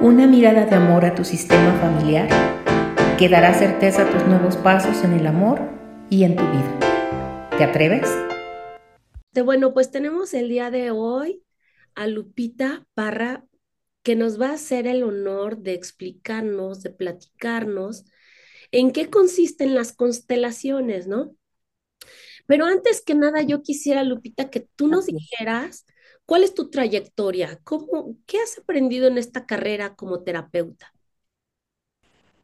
una mirada de amor a tu sistema familiar que dará certeza a tus nuevos pasos en el amor y en tu vida. ¿Te atreves? Bueno, pues tenemos el día de hoy a Lupita Parra que nos va a hacer el honor de explicarnos, de platicarnos en qué consisten las constelaciones, ¿no? Pero antes que nada, yo quisiera, Lupita, que tú nos dijeras cuál es tu trayectoria, cómo, qué has aprendido en esta carrera como terapeuta.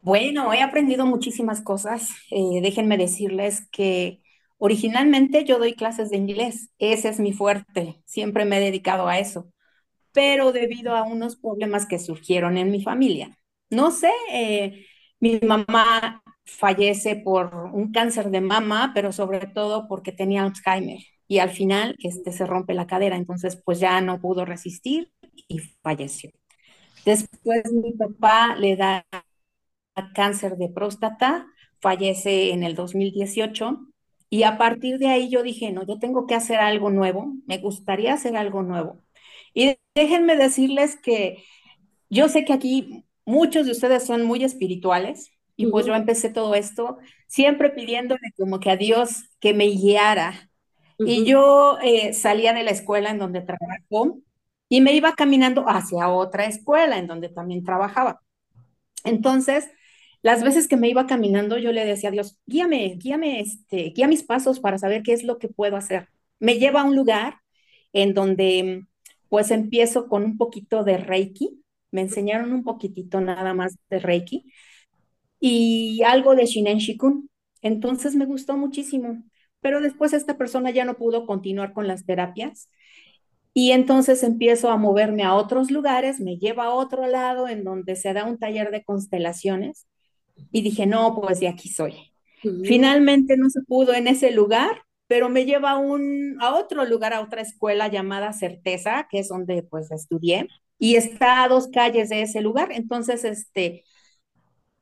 Bueno, he aprendido muchísimas cosas. Eh, déjenme decirles que originalmente yo doy clases de inglés. Ese es mi fuerte. Siempre me he dedicado a eso. Pero debido a unos problemas que surgieron en mi familia, no sé, eh, mi mamá fallece por un cáncer de mama, pero sobre todo porque tenía Alzheimer y al final este, se rompe la cadera, entonces pues ya no pudo resistir y falleció. Después mi papá le da cáncer de próstata, fallece en el 2018 y a partir de ahí yo dije, no, yo tengo que hacer algo nuevo, me gustaría hacer algo nuevo. Y déjenme decirles que yo sé que aquí muchos de ustedes son muy espirituales y pues yo empecé todo esto siempre pidiéndole como que a Dios que me guiara. Y yo eh, salía de la escuela en donde trabajo y me iba caminando hacia otra escuela en donde también trabajaba. Entonces, las veces que me iba caminando, yo le decía a Dios, guíame, guíame, este, guía mis pasos para saber qué es lo que puedo hacer. Me lleva a un lugar en donde pues empiezo con un poquito de Reiki, me enseñaron un poquitito nada más de Reiki y algo de Shinen Shikun. Entonces me gustó muchísimo, pero después esta persona ya no pudo continuar con las terapias y entonces empiezo a moverme a otros lugares, me lleva a otro lado en donde se da un taller de constelaciones y dije, no, pues de aquí soy. Finalmente no se pudo en ese lugar, pero me lleva a, un, a otro lugar, a otra escuela llamada Certeza, que es donde pues estudié, y está a dos calles de ese lugar. Entonces, este,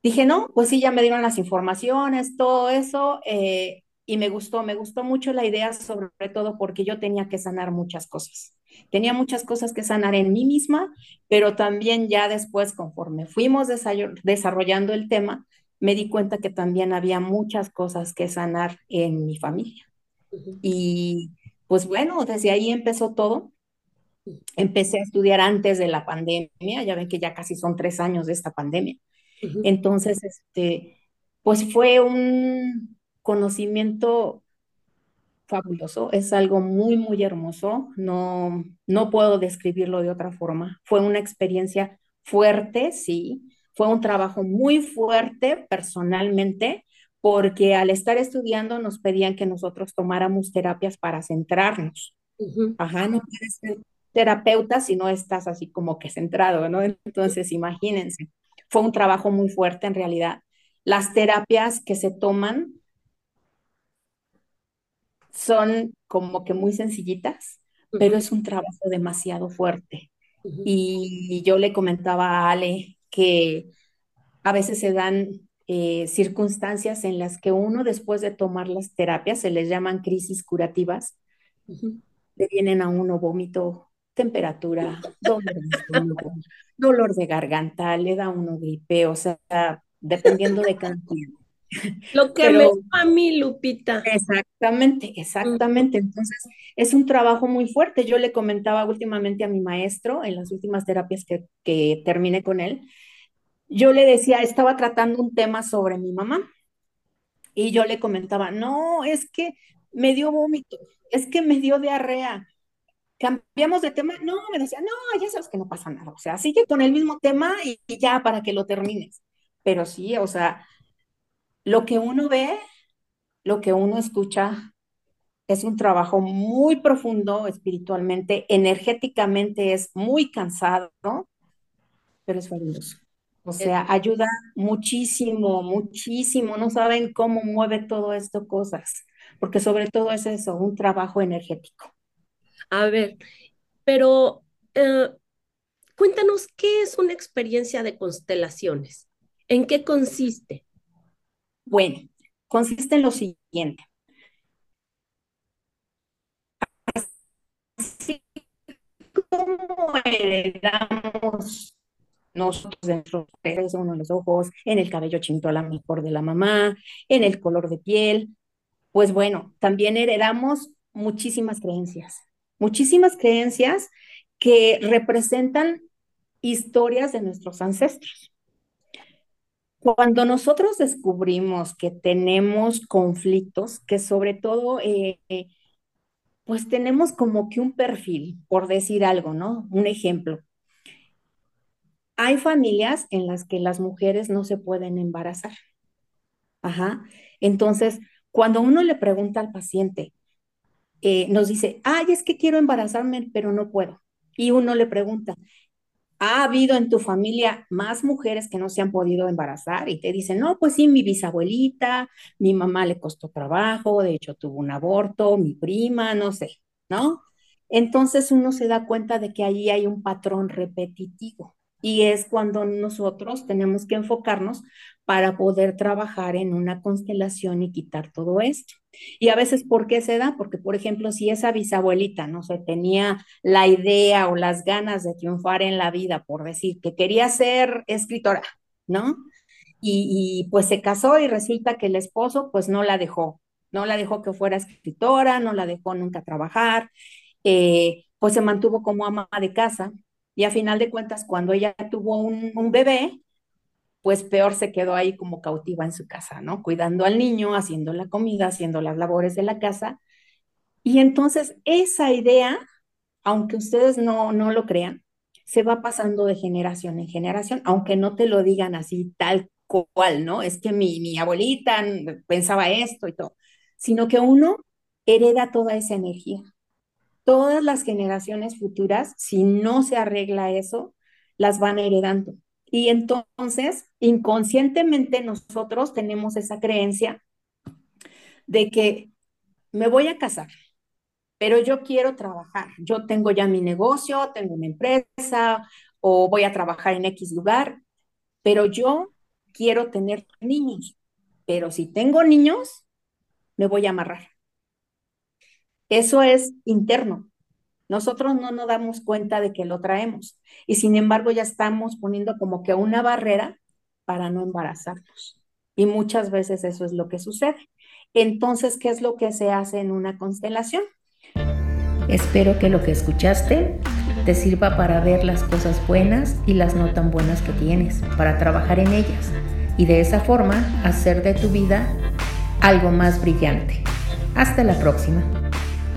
dije, no, pues sí, ya me dieron las informaciones, todo eso, eh, y me gustó, me gustó mucho la idea, sobre todo porque yo tenía que sanar muchas cosas. Tenía muchas cosas que sanar en mí misma, pero también ya después, conforme fuimos desarrollando el tema, me di cuenta que también había muchas cosas que sanar en mi familia. Y pues bueno, desde ahí empezó todo. Empecé a estudiar antes de la pandemia, ya ven que ya casi son tres años de esta pandemia. Entonces, este, pues fue un conocimiento fabuloso, es algo muy, muy hermoso, no, no puedo describirlo de otra forma. Fue una experiencia fuerte, sí, fue un trabajo muy fuerte personalmente, porque al estar estudiando nos pedían que nosotros tomáramos terapias para centrarnos. Ajá, no puedes ser terapeuta si no estás así como que centrado, ¿no? Entonces, imagínense, fue un trabajo muy fuerte en realidad. Las terapias que se toman son como que muy sencillitas, pero es un trabajo demasiado fuerte. Y yo le comentaba a Ale que a veces se dan eh, circunstancias en las que uno después de tomar las terapias, se les llaman crisis curativas, le vienen a uno vómito, temperatura, dolor de, dolor de garganta, le da uno gripe, o sea, dependiendo de cada Lo que me a mí, Lupita. Exactamente, exactamente. Entonces, es un trabajo muy fuerte. Yo le comentaba últimamente a mi maestro en las últimas terapias que, que terminé con él, yo le decía, estaba tratando un tema sobre mi mamá y yo le comentaba, no, es que me dio vómito, es que me dio diarrea. Cambiamos de tema, no, me decía, no, ya sabes que no pasa nada, o sea, sigue con el mismo tema y, y ya para que lo termines. Pero sí, o sea, lo que uno ve, lo que uno escucha, es un trabajo muy profundo espiritualmente, energéticamente es muy cansado, pero es fabuloso. O sea, ayuda muchísimo, muchísimo. No saben cómo mueve todo esto cosas, porque sobre todo es eso, un trabajo energético. A ver, pero eh, cuéntanos qué es una experiencia de constelaciones. ¿En qué consiste? Bueno, consiste en lo siguiente. Así como heredamos nosotros de nuestros uno en los ojos, en el cabello chinto a la mejor de la mamá, en el color de piel. Pues bueno, también heredamos muchísimas creencias, muchísimas creencias que representan historias de nuestros ancestros. Cuando nosotros descubrimos que tenemos conflictos, que sobre todo, eh, eh, pues tenemos como que un perfil, por decir algo, ¿no? Un ejemplo. Hay familias en las que las mujeres no se pueden embarazar. Ajá. Entonces, cuando uno le pregunta al paciente, eh, nos dice, ay, es que quiero embarazarme, pero no puedo. Y uno le pregunta, ¿Ha habido en tu familia más mujeres que no se han podido embarazar? Y te dicen, no, pues sí, mi bisabuelita, mi mamá le costó trabajo, de hecho tuvo un aborto, mi prima, no sé, ¿no? Entonces uno se da cuenta de que ahí hay un patrón repetitivo. Y es cuando nosotros tenemos que enfocarnos para poder trabajar en una constelación y quitar todo esto. Y a veces, ¿por qué se da? Porque, por ejemplo, si esa bisabuelita, no sé, tenía la idea o las ganas de triunfar en la vida, por decir que quería ser escritora, ¿no? Y, pues se casó y resulta que el esposo pues no la dejó, no la dejó que fuera escritora, no la dejó nunca trabajar, eh, pues se mantuvo como ama de casa y a final de cuentas cuando ella tuvo un, bebé, pues peor se quedó ahí como cautiva en su casa, ¿no? Cuidando al niño, haciendo la comida, haciendo las labores de la casa. Y entonces esa idea, aunque ustedes no, no lo crean, se va pasando de generación en generación, aunque no te lo digan así tal cual, ¿no? Es que mi, mi abuelita pensaba esto y todo, sino que uno hereda toda esa energía. Todas las generaciones futuras, si no se arregla eso, las van heredando. Y entonces, inconscientemente nosotros tenemos esa creencia de que me voy a casar, pero yo quiero trabajar. Yo tengo ya mi negocio, tengo una empresa o voy a trabajar en X lugar, pero yo quiero tener niños. Pero si tengo niños, me voy a amarrar. Eso es interno. Nosotros no nos damos cuenta de que lo traemos y sin embargo ya estamos poniendo como que una barrera para no embarazarnos. Y muchas veces eso es lo que sucede. Entonces, ¿qué es lo que se hace en una constelación? Espero que lo que escuchaste te sirva para ver las cosas buenas y las no tan buenas que tienes, para trabajar en ellas y de esa forma hacer de tu vida algo más brillante. Hasta la próxima.